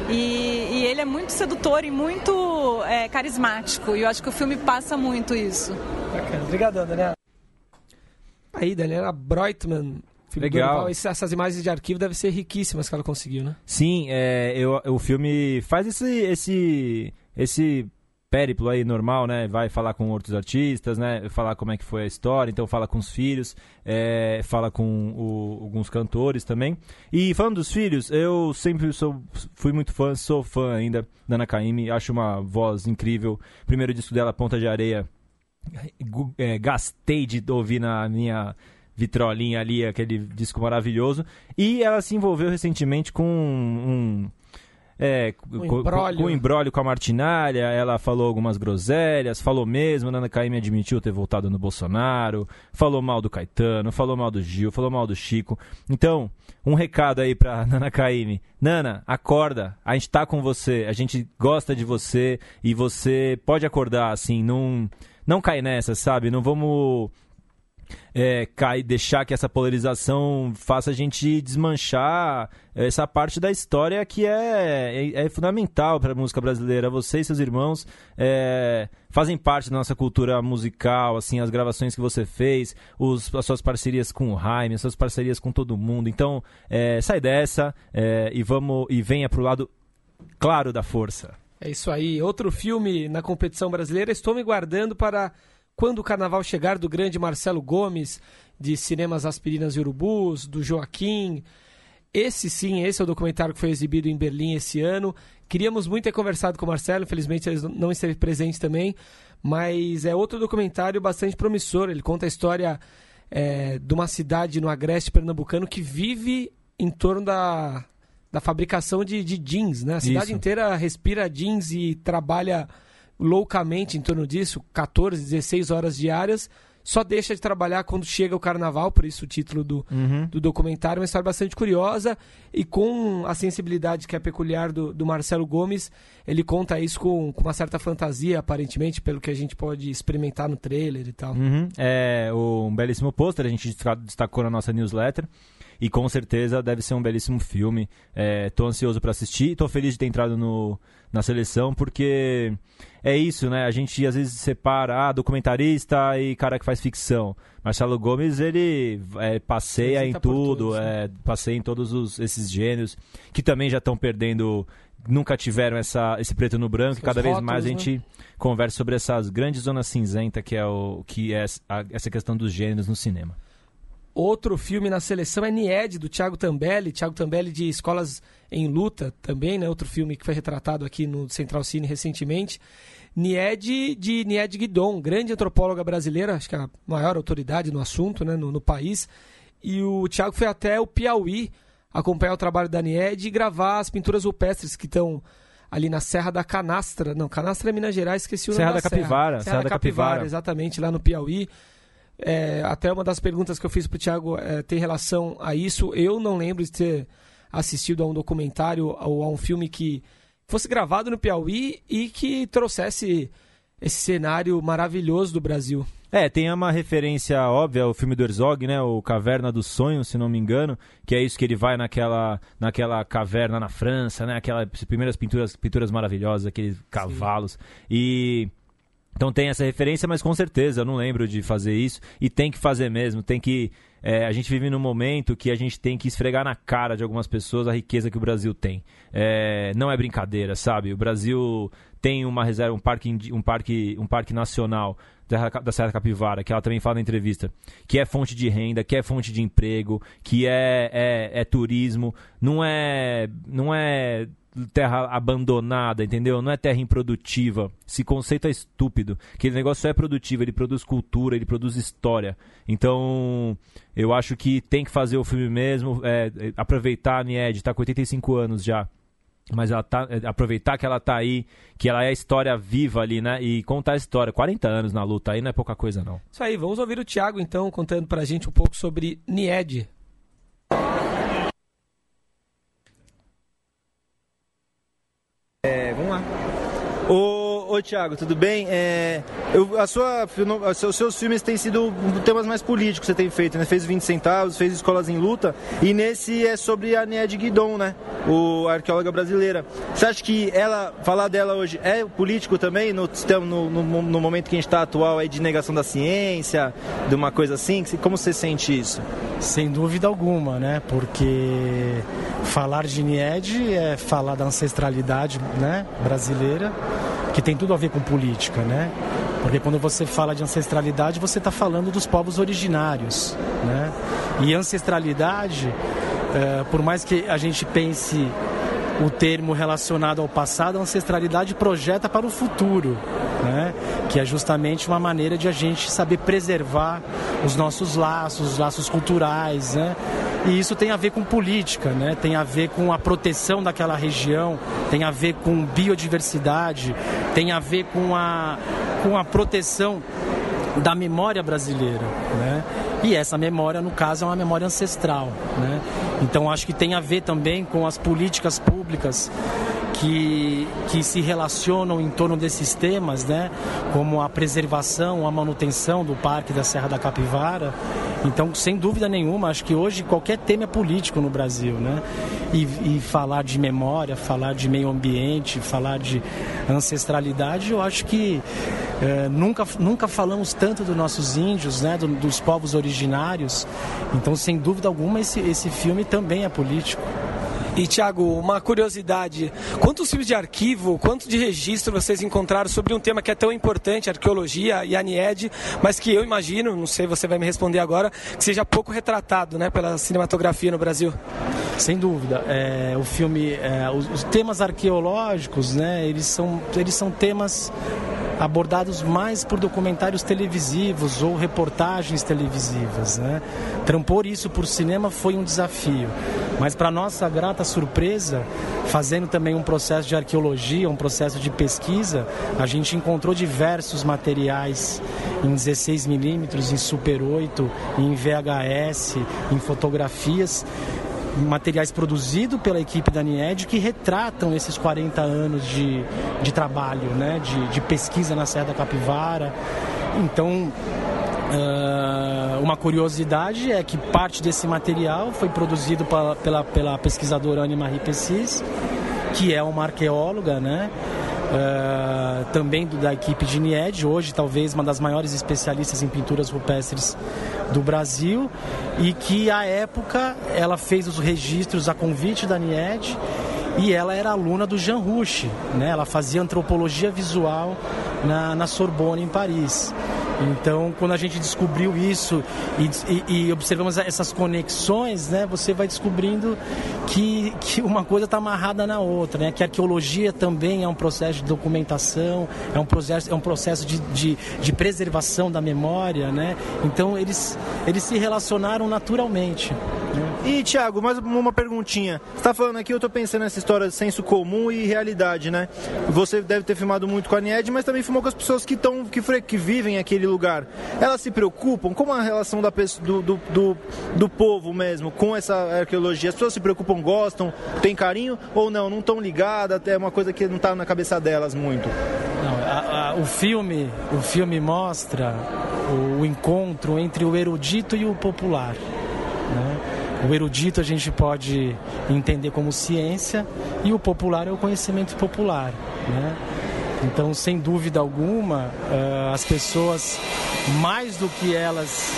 E e, ele é muito sedutor e muito é, carismático. E eu acho que o filme passa muito isso. Bacana. Obrigado, Daniela. Aí, Daniela Breutmann. Legal. essas imagens de arquivo devem ser riquíssimas que ela conseguiu, né? Sim, é, eu, o filme faz esse, esse, esse périplo aí normal, né? Vai falar com outros artistas, né? Falar como é que foi a história, então fala com os filhos, é, fala com o, alguns cantores também. E falando dos filhos, eu sempre sou, fui muito fã, sou fã ainda da Ana Caymmi, acho uma voz incrível. Primeiro disco dela, Ponta de Areia, é, gastei de ouvir na minha vitrolinha ali, aquele disco maravilhoso. E ela se envolveu recentemente com um é, um. Com, com embrólio com a Martinalha, ela falou algumas groselhas, falou mesmo, Nana Caymmi admitiu ter voltado no Bolsonaro, falou mal do Caetano, falou mal do Gil, falou mal do Chico. Então, um recado aí pra Nana Caymmi. Nana, acorda, a gente tá com você, a gente gosta de você e você pode acordar, assim, não, não cai nessa, sabe? Não vamos é, cair, deixar que essa polarização faça a gente desmanchar essa parte da história que é, é, é fundamental para a música brasileira. Você e seus irmãos é, fazem parte da nossa cultura musical, assim, as gravações que você fez, os, as suas parcerias com o Jaime, as suas parcerias com todo mundo. Então, é, sai dessa é, e vamos e venha para o lado claro da força. É isso aí. Outro filme na competição brasileira. Estou me guardando para quando o carnaval chegar do grande Marcelo Gomes, de Cinemas Aspirinas e Urubus, do Joaquim. Esse sim, esse é o documentário que foi exibido em Berlim esse ano. Queríamos muito ter conversado com o Marcelo, infelizmente ele não esteve presente também, mas é outro documentário bastante promissor. Ele conta a história é, de uma cidade no agreste pernambucano que vive em torno da, da fabricação de, de jeans. Né? A cidade Isso. inteira respira jeans e trabalha loucamente em torno disso, 14, 16 horas diárias, só deixa de trabalhar quando chega o carnaval, por isso o título do, uhum. do documentário. Uma história bastante curiosa e com a sensibilidade que é peculiar do, do Marcelo Gomes. Ele conta isso com, com, uma certa fantasia, aparentemente, pelo que a gente pode experimentar no trailer e tal. Uhum. É um belíssimo pôster, a gente destacou na nossa newsletter. E com certeza deve ser um belíssimo filme. Estou ansioso para assistir. Estou feliz de ter entrado no, na seleção, porque é isso, né? A gente às vezes separa ah, documentarista e cara que faz ficção. Marcelo Gomes, ele é, passeia em tudo, é, passeia em todos os, esses gêneros, que também já estão perdendo nunca tiveram essa, esse preto no branco. e cada vez mais a gente né? conversa sobre essas grandes zonas cinzenta que é, o, que é a, essa questão dos gêneros no cinema. Outro filme na seleção é Nied, do Thiago Tambelli. Thiago Tambelli de Escolas em Luta também, né? Outro filme que foi retratado aqui no Central Cine recentemente. Nied de Nied Guidon, grande antropóloga brasileira, acho que é a maior autoridade no assunto, né? No, no país. E o Thiago foi até o Piauí acompanhar o trabalho da Nied e gravar as pinturas rupestres que estão ali na Serra da Canastra. Não, Canastra é Minas Gerais, esqueci o Serra nome da, da Capivara. Serra, Serra da, da Capivara, Capivara, exatamente, lá no Piauí. É, até uma das perguntas que eu fiz para o Thiago é, tem relação a isso. Eu não lembro de ter assistido a um documentário ou a um filme que fosse gravado no Piauí e que trouxesse esse cenário maravilhoso do Brasil. É, tem uma referência óbvia ao filme do Herzog, né? O Caverna dos Sonhos, se não me engano, que é isso que ele vai naquela, naquela caverna na França, né? Aquelas primeiras pinturas, pinturas maravilhosas, aqueles cavalos. Sim. E então tem essa referência, mas com certeza eu não lembro de fazer isso e tem que fazer mesmo. Tem que é, a gente vive num momento que a gente tem que esfregar na cara de algumas pessoas a riqueza que o Brasil tem. É, não é brincadeira, sabe? O Brasil tem uma reserva, um parque, um parque, um parque nacional da, Serra Capivara, que ela também fala na entrevista, que é fonte de renda, que é fonte de emprego, que é, é, é turismo, não é, não é terra abandonada, entendeu? Não é terra improdutiva. Esse conceito é estúpido. Aquele negócio é produtivo, ele produz cultura, ele produz história. Então, eu acho que tem que fazer o filme mesmo, é, aproveitar a Nied, tá com 85 anos já mas ela tá, é, aproveitar que ela tá aí, que ela é a história viva ali, né? E contar a história. 40 anos na luta aí não é pouca coisa, não. Isso aí, vamos ouvir o Thiago então contando pra gente um pouco sobre Nied. É, vamos lá. O Ô, Thiago, tudo bem? É, eu, a sua, os seus filmes têm sido temas mais políticos que você tem feito, né? Fez 20 centavos, fez Escolas em Luta, e nesse é sobre a Nied Guidon, né? O arqueóloga brasileira. Você acha que ela, falar dela hoje é político também, no, no, no, no momento que a gente está atual aí de negação da ciência, de uma coisa assim? Como você sente isso? Sem dúvida alguma, né? Porque falar de Nied é falar da ancestralidade né, brasileira que tem tudo a ver com política, né? Porque quando você fala de ancestralidade, você está falando dos povos originários, né? E ancestralidade, é, por mais que a gente pense o termo relacionado ao passado, a ancestralidade projeta para o futuro, né? que é justamente uma maneira de a gente saber preservar os nossos laços, os laços culturais. Né? E isso tem a ver com política, né? tem a ver com a proteção daquela região, tem a ver com biodiversidade, tem a ver com a, com a proteção da memória brasileira, né? E essa memória, no caso, é uma memória ancestral, né? Então acho que tem a ver também com as políticas públicas que, que se relacionam em torno desses temas, né? como a preservação, a manutenção do Parque da Serra da Capivara. Então, sem dúvida nenhuma, acho que hoje qualquer tema é político no Brasil. Né? E, e falar de memória, falar de meio ambiente, falar de ancestralidade, eu acho que é, nunca, nunca falamos tanto dos nossos índios, né? Do, dos povos originários. Então, sem dúvida alguma, esse, esse filme também é político. E, Tiago, uma curiosidade: quantos filmes de arquivo, quanto de registro vocês encontraram sobre um tema que é tão importante, arqueologia e a NIED, mas que eu imagino, não sei, você vai me responder agora, que seja pouco retratado né, pela cinematografia no Brasil? Sem dúvida. É, o filme, é, os, os, temas arqueológicos, né, eles são, eles são temas abordados mais por documentários televisivos ou reportagens televisivas. Né? Trampor isso por cinema foi um desafio, mas para nossa grata surpresa, fazendo também um processo de arqueologia, um processo de pesquisa, a gente encontrou diversos materiais em 16 milímetros, em Super 8, em VHS, em fotografias materiais produzidos pela equipe da NIED que retratam esses 40 anos de, de trabalho, né? de, de pesquisa na Serra da Capivara. Então, Uh, uma curiosidade é que parte desse material foi produzido pela, pela, pela pesquisadora Anne Marie Pessis, que é uma arqueóloga, né? Uh, também do, da equipe de NIED, hoje talvez uma das maiores especialistas em pinturas rupestres do Brasil, e que à época ela fez os registros a convite da NIED e ela era aluna do Jean Rouch, né? ela fazia antropologia visual na, na Sorbonne, em Paris. Então, quando a gente descobriu isso e, e, e observamos essas conexões, né, você vai descobrindo que, que uma coisa está amarrada na outra, né? Que a arqueologia também é um processo de documentação, é um processo, é um processo de, de, de preservação da memória, né? Então, eles, eles se relacionaram naturalmente. E, Tiago, mais uma perguntinha. Você está falando aqui, eu estou pensando nessa história de senso comum e realidade, né? Você deve ter filmado muito com a Nied, mas também filmou com as pessoas que, estão que, que vivem aquele lugar. Elas se preocupam? Como a relação da, do, do, do, do povo mesmo com essa arqueologia? As pessoas se preocupam, gostam, têm carinho ou não? Não estão ligadas? É uma coisa que não está na cabeça delas muito? Não, a, a, o filme o filme mostra o, o encontro entre o erudito e o popular. Né? O erudito a gente pode entender como ciência e o popular é o conhecimento popular. Né? Então, sem dúvida alguma, uh, as pessoas, mais do que elas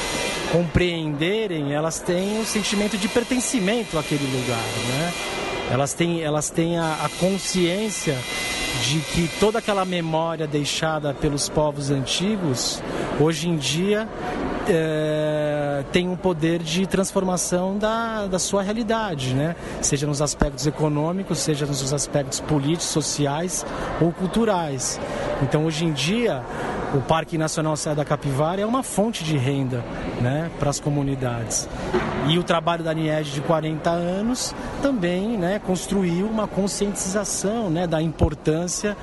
compreenderem, elas têm um sentimento de pertencimento àquele lugar. Né? Elas têm, elas têm a, a consciência de que toda aquela memória deixada pelos povos antigos, hoje em dia, é, uh, tem um poder de transformação da, da sua realidade, né? seja nos aspectos econômicos, seja nos aspectos políticos, sociais ou culturais. Então, hoje em dia, o Parque Nacional Serra da Capivara é uma fonte de renda né, para as comunidades. E o trabalho da NIED de 40 anos também né, construiu uma conscientização né, da importância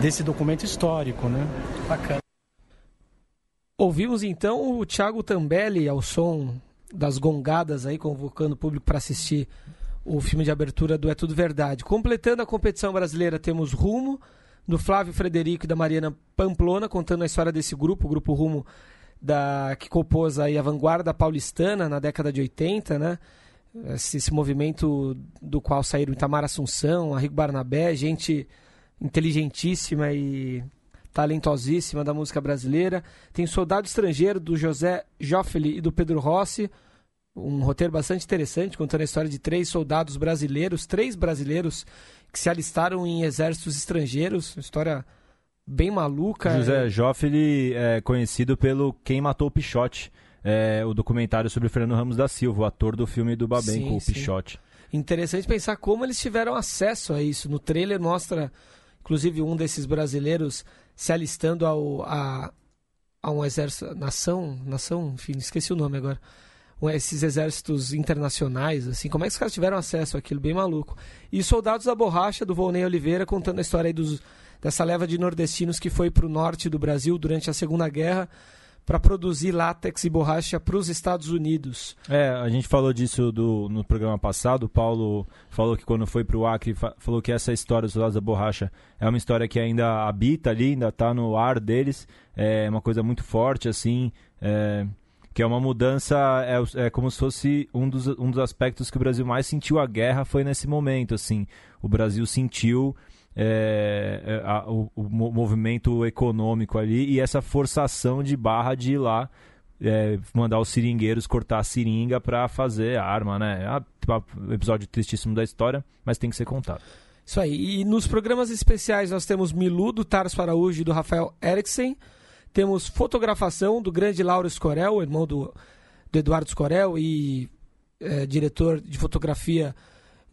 desse documento histórico. Né? Bacana. Ouvimos então o Thiago Tambelli ao som das gongadas aí, convocando o público para assistir o filme de abertura do É Tudo Verdade. Completando a competição brasileira, temos Rumo, do Flávio Frederico e da Mariana Pamplona, contando a história desse grupo, o Grupo Rumo, da, que compôs aí a vanguarda paulistana na década de 80, né? Esse, esse movimento do qual saíram Itamar Assunção, Arrigo Barnabé, gente inteligentíssima e talentosíssima da música brasileira. Tem Soldado Estrangeiro, do José Joffeli e do Pedro Rossi, um roteiro bastante interessante, contando a história de três soldados brasileiros, três brasileiros que se alistaram em exércitos estrangeiros, uma história bem maluca. José Joffre é conhecido pelo Quem Matou o Pichote, é, o documentário sobre Fernando Ramos da Silva, o ator do filme do Babenco, o Pichote. Interessante pensar como eles tiveram acesso a isso. No trailer mostra, inclusive, um desses brasileiros se alistando ao, a, a um exército, nação, nação, enfim, esqueci o nome agora esses exércitos internacionais, assim, como é que os caras tiveram acesso àquilo? Bem maluco. E Soldados da Borracha, do Volney Oliveira, contando a história dos, dessa leva de nordestinos que foi para o norte do Brasil durante a Segunda Guerra para produzir látex e borracha para os Estados Unidos. É, a gente falou disso do, no programa passado. O Paulo falou que quando foi para o Acre, falou que essa história dos soldados da borracha é uma história que ainda habita ali, ainda está no ar deles. É uma coisa muito forte, assim. É, que é uma mudança, é, é como se fosse um dos, um dos aspectos que o Brasil mais sentiu a guerra foi nesse momento, assim, o Brasil sentiu é, é a, o, o, movimento econômico ali e essa forçação de barra de ir lá é, mandar os seringueiros cortar a seringa para fazer arma, né? É um episódio tristíssimo da história, mas tem que ser contado. Isso aí. E nos programas especiais nós temos Milu, do Taros Araújo e do Rafael Eriksen. Temos fotografação do grande Lauro Escorel, irmão do, do Eduardo Escorel e é, diretor de fotografia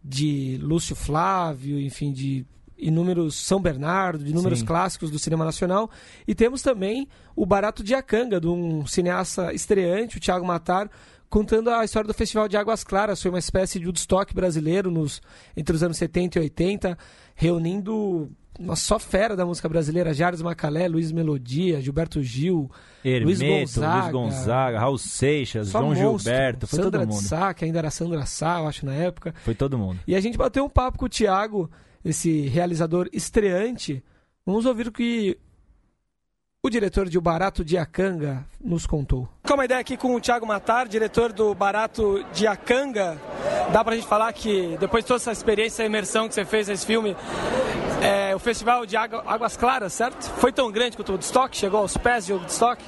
de Lúcio Flávio, enfim, de inúmeros São Bernardo, de inúmeros Sim. clássicos do cinema nacional. E temos também o Barato de Acanga, de um cineasta estreante, o Thiago Matar, contando a história do Festival de Águas Claras. Foi uma espécie de Woodstock brasileiro nos, entre os anos 70 e 80, reunindo uma só fera da música brasileira, Jares Macalé, Luiz Melodia, Gilberto Gil, Hermeto, Luiz Gonzaga, Luiz Gonzaga Raul Seixas, João monstro. Gilberto, foi Sandra todo mundo. Sá, que ainda era Sandra Sá, eu acho, na época. Foi todo mundo. E a gente bateu um papo com o Thiago, esse realizador estreante. Vamos ouvir o que o diretor de O Barato de Acanga nos contou. Com uma ideia aqui com o Thiago Matar, diretor do Barato de Acanga. Dá pra gente falar que depois de toda essa experiência, essa imersão que você fez nesse filme, é, o Festival de Águas Claras, certo? Foi tão grande quanto o Woodstock? Chegou aos pés de Woodstock?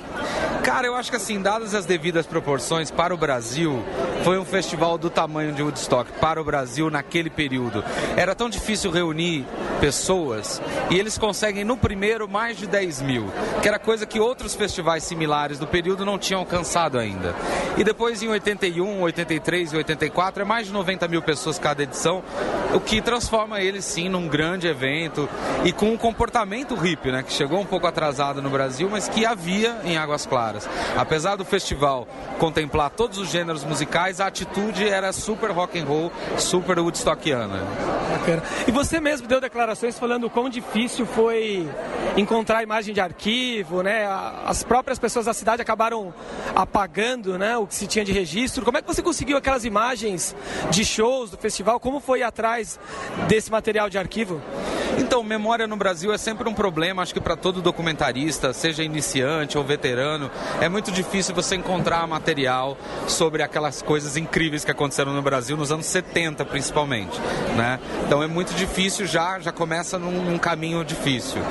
Cara, eu acho que assim, dadas as devidas proporções para o Brasil, foi um festival do tamanho de Woodstock para o Brasil naquele período. Era tão difícil reunir pessoas e eles conseguem no primeiro mais de 10 mil, que era coisa que outros festivais similares do período não tinham alcançado ainda. E depois em 81, 83 e 84 é mais de 90 mil pessoas cada edição, o que transforma ele sim num grande evento e com um comportamento hippie, né, que chegou um pouco atrasado no Brasil, mas que havia em Águas Claras. Apesar do festival contemplar todos os gêneros musicais, a atitude era super rock and roll, super woodstockiana. Bacana. E você mesmo deu declarações falando o quão difícil foi encontrar imagem de arquivo, né? As próprias pessoas da cidade acabaram apagando, né, o que se tinha de registro. Como é que você conseguiu aquelas imagens de shows do festival? Como foi atrás desse material de arquivo? Então, memória no Brasil é sempre um problema, acho que para todo documentarista, seja iniciante ou veterano, é muito difícil você encontrar material sobre aquelas coisas incríveis que aconteceram no Brasil nos anos 70, principalmente, né? Então é muito difícil já, já começa num, num caminho difícil.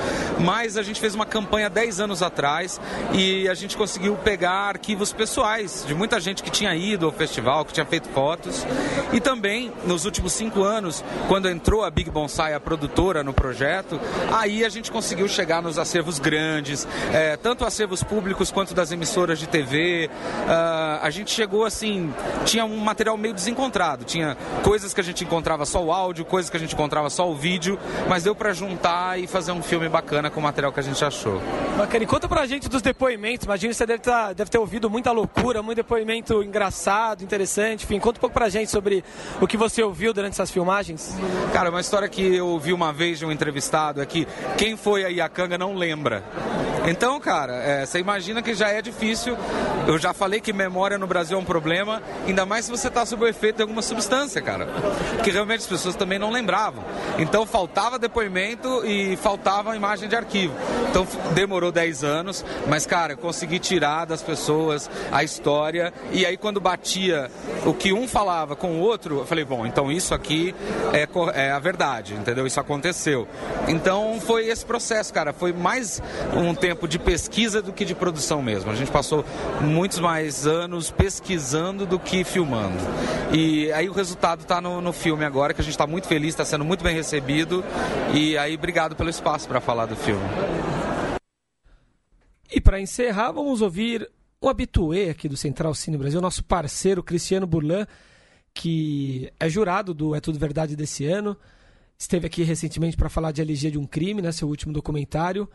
Mas a gente fez uma campanha 10 anos atrás e a gente conseguiu pegar arquivos pessoais de muita gente que tinha ido ao festival, que tinha feito fotos. E também, nos últimos cinco anos, quando entrou a Big Bonsai, a produtora, no projeto, aí a gente conseguiu chegar nos acervos grandes, é, tanto acervos públicos quanto das emissoras de TV. Uh, a gente chegou assim, tinha um material meio desencontrado, tinha coisas que a gente encontrava só o áudio, coisas que a gente encontrava só o vídeo, mas deu para juntar e fazer um filme bacana com o material que a gente achou. Bacana, e conta pra gente dos depoimentos. Imagino que você deve, tá, deve ter ouvido muita loucura, muito depoimento engraçado, interessante. Enfim, conta um pouco pra gente sobre o que você ouviu durante essas filmagens. Cara, uma história que eu ouvi uma vez de um entrevistado que quem foi a Iacanga não lembra. Então, cara, é, você imagina que já é difícil. Eu já falei que memória no Brasil é um problema, ainda mais se você está sob o efeito de alguma substância, cara. Que realmente as pessoas também não lembravam. Então faltava depoimento e faltava imagem de arquivo. Então demorou 10 anos, mas, cara, eu consegui tirar das pessoas a história. E aí, quando batia o que um falava com o outro, eu falei, bom, então isso aqui é, é a verdade, entendeu? Isso aconteceu. Então foi esse processo, cara. Foi mais um tempo de pesquisa do que de produção mesmo. A gente passou muitos mais anos pesquisando do que filmando. E aí o resultado está no, no, filme agora, que a gente está muito feliz, está sendo muito bem recebido. E aí, obrigado pelo espaço para falar do filme. E para encerrar, vamos ouvir um habituê aqui do Central Cine Brasil, nosso parceiro Cristiano Burlan, que é jurado do É Tudo Verdade desse ano. Esteve aqui recentemente para falar de LG de um Crime, né, seu último documentário.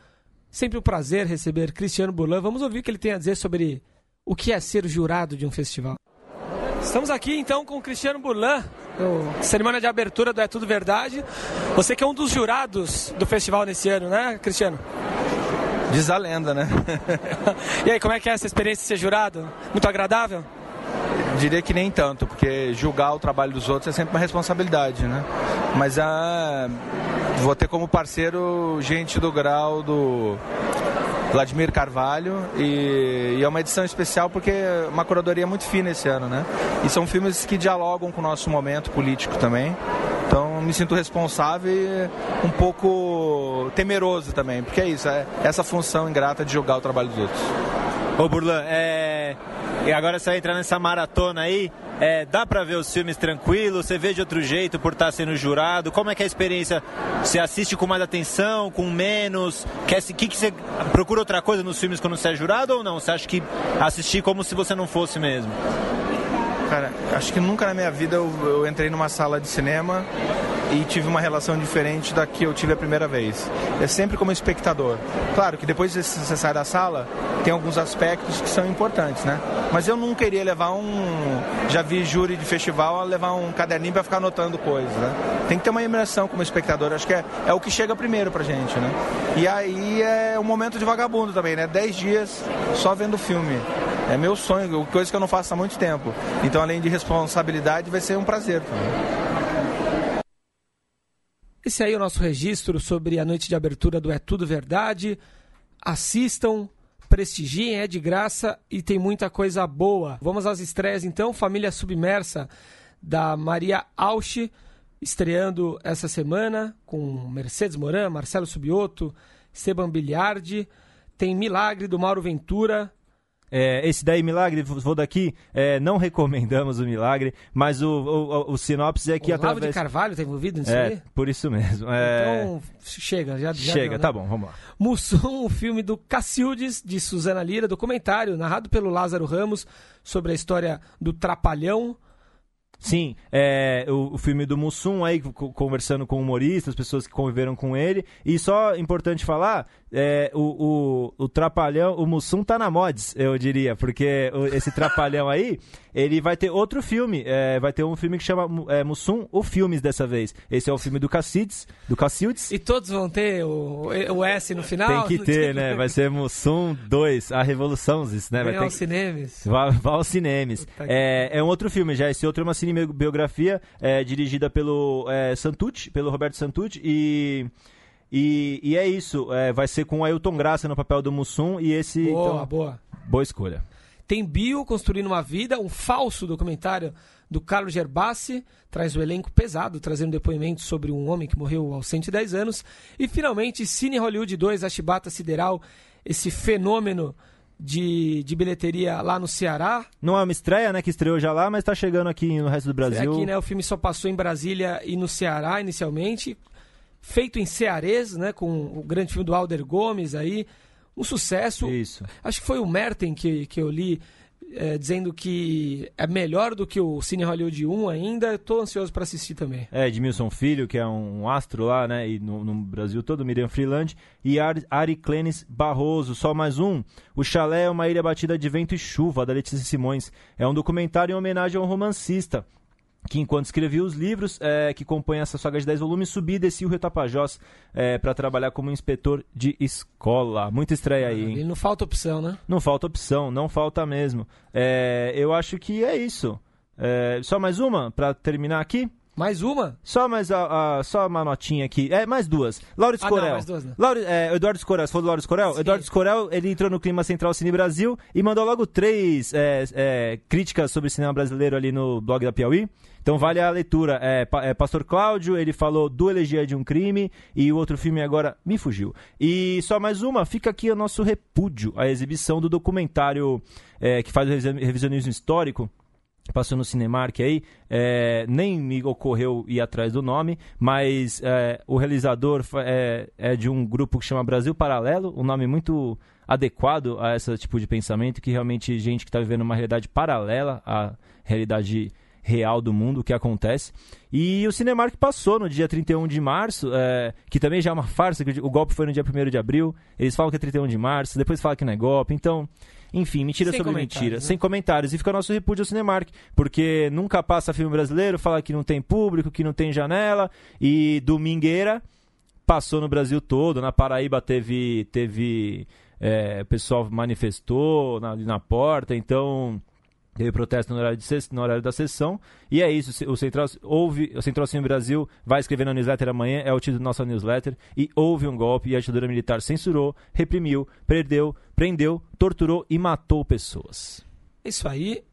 Sempre um prazer receber Cristiano Burlan. Vamos ouvir o que ele tem a dizer sobre o que é ser jurado de um festival. Estamos aqui então com o Cristiano Burlan, cerimônia de abertura do É Tudo Verdade. Você que é um dos jurados do festival nesse ano, né, Cristiano? Diz a lenda, né? e aí, como é que é essa experiência de ser jurado? Muito agradável? Diria que nem tanto, porque julgar o trabalho dos outros é sempre uma responsabilidade, né? Mas a ah, vou ter como parceiro gente do grau do Vladimir Carvalho e, e, é uma edição especial porque é uma curadoria muito fina esse ano, né? E são filmes que dialogam com o nosso momento político também. Então me sinto responsável e um pouco temeroso também, porque é isso, é essa função ingrata de julgar o trabalho dos outros. Ô Burlan, é... e agora você vai entrar nessa maratona aí, é, dá para ver os filmes tranquilo? Você vê de outro jeito por estar tá sendo jurado? Como é que é a experiência? Você assiste com mais atenção, com menos? Quer, que, que você procura outra coisa nos filmes quando você é jurado ou não? Você acha que assistir como se você não fosse mesmo? Cara, acho que nunca na minha vida eu, eu entrei numa sala de cinema e tive uma relação diferente da que eu tive a primeira vez. É sempre como espectador. Claro que depois que você sai da sala, tem alguns aspectos que são importantes, né? Mas eu não queria levar um. Já vi júri de festival a levar um caderninho para ficar anotando coisas, né? Tem que ter uma imersão como espectador. Acho que é, é o que chega primeiro pra gente, né? E aí é um momento de vagabundo também, né? Dez dias só vendo filme. É meu sonho, coisa que eu não faço há muito tempo. Então, além de responsabilidade, vai ser um prazer também. Esse aí é o nosso registro sobre a noite de abertura do É Tudo Verdade. Assistam, prestigiem, é de graça e tem muita coisa boa. Vamos às estreias então. Família Submersa, da Maria Auchi, estreando essa semana com Mercedes Moran, Marcelo Subioto, Esteban Biliardi. Tem Milagre, do Mauro Ventura, é, esse daí, Milagre, vou daqui, é, não recomendamos o Milagre, mas o, o, o sinopse é que o através... de Carvalho está envolvido nisso é, aí? por isso mesmo. É... Então, chega, já, já Chega, deu, né? tá bom, vamos lá. Mussum, o filme do Cacildes, de Suzana Lira, documentário narrado pelo Lázaro Ramos sobre a história do Trapalhão, Sim, é, o, o, filme do Mussum aí, conversando com humoristas, pessoas que conviveram com ele. E só importante falar, é, o, o, o Trapalhão, o Mussum tá na mods, eu diria, porque esse Trapalhão aí, ele vai ter outro filme, é, vai ter um filme que chama é, Mussum, o Filmes dessa vez. Esse é o filme do Cacildes, do Cacildes. E todos vão ter o, o S no final? Tem que ter, né? Vai ser Mussum 2, a Revolução, né? Vai, vai aos cinemas. Vai, vai aos cinemas. É, é um outro filme já, esse outro é uma cinebiografia é, dirigida pelo é, Santucci, pelo Roberto Santucci e... E, e é isso, é, vai ser com o Ailton Graça no papel do Mussum e esse. Boa, então, boa. Boa escolha. Tem Bio Construindo uma Vida, um falso documentário do Carlos Gerbassi, traz o elenco pesado, trazendo depoimentos sobre um homem que morreu aos 110 anos. E finalmente, Cine Hollywood 2, A Chibata Sideral, esse fenômeno de, de bilheteria lá no Ceará. Não é uma estreia, né, que estreou já lá, mas está chegando aqui no resto do Brasil. Aqui, né, o filme só passou em Brasília e no Ceará inicialmente feito em Cearês, né, com o grande filme do Alder Gomes aí, um sucesso. Isso. Acho que foi o Merten que, que eu li é, dizendo que é melhor do que o Cine Hollywood 1 ainda. Estou ansioso para assistir também. É, Edmilson Filho, que é um astro lá, né? E no, no Brasil todo, Miriam Freeland. E Ari, Ari Clenis Barroso, só mais um. O Chalé é uma ilha batida de vento e chuva, da Letícia Simões. É um documentário em homenagem a um romancista que enquanto escrevia os livros é, que compõem essa saga de 10 volumes, subia e descia o Rio Tapajós é, para trabalhar como inspetor de escola. Muita estreia aí, hein? E não falta opção, né? Não falta opção, não falta mesmo. É, eu acho que é isso. É, só mais uma para terminar aqui? Mais uma? Só mais a, a, só uma notinha aqui. É, mais duas. Laurence Ah, Corel. não, mais duas, né? Laure, é, Eduardo Escorel, você falou do Laurence Corel? Sim. Eduardo Escorel, ele entrou no Clima Central Cine Brasil e mandou logo três é, é, críticas sobre cinema brasileiro ali no blog da Piauí. Então vale a leitura. É, é, Pastor Cláudio, ele falou do Elegia de um Crime e o outro filme agora me fugiu. E só mais uma, fica aqui o nosso repúdio à exibição do documentário é, que faz o revisi- revisionismo histórico passou no Cinemark aí, é, nem me ocorreu ir atrás do nome, mas é, o realizador é, é de um grupo que chama Brasil Paralelo, um nome muito adequado a esse tipo de pensamento, que realmente gente que está vivendo uma realidade paralela à realidade real do mundo, o que acontece. E o Cinemark passou no dia 31 de março, é, que também já é uma farsa, que o golpe foi no dia 1 de abril, eles falam que é 31 de março, depois falam que não é golpe, então... Enfim, mentira Sem sobre mentira, né? sem comentários. E fica nosso repúdio ao Cinemark, porque nunca passa filme brasileiro, fala que não tem público, que não tem janela, e domingueira passou no Brasil todo. Na Paraíba teve. teve é, o pessoal manifestou na, na porta, então. Teve protesto no horário, de ses- no horário da sessão. E é isso. O Central, houve, o Central Cine Brasil vai escrever na newsletter amanhã, é o título da nossa newsletter. E houve um golpe e a ditadura militar censurou, reprimiu, perdeu, prendeu, torturou e matou pessoas. Isso aí.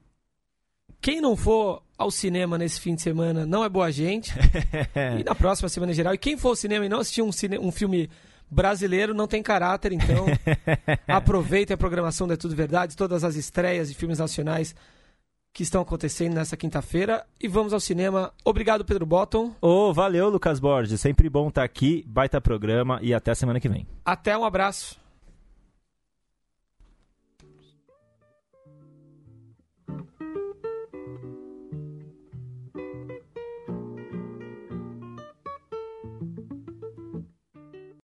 Quem não for ao cinema nesse fim de semana não é boa gente. e na próxima semana em geral. E quem for ao cinema e não assistir um, cine- um filme brasileiro não tem caráter, então aproveitem a programação da Tudo Verdade, todas as estreias de filmes nacionais que estão acontecendo nessa quinta-feira. E vamos ao cinema. Obrigado, Pedro Botton. Ô, valeu, Lucas Borges. Sempre bom estar aqui. Baita programa e até a semana que vem. Até um abraço.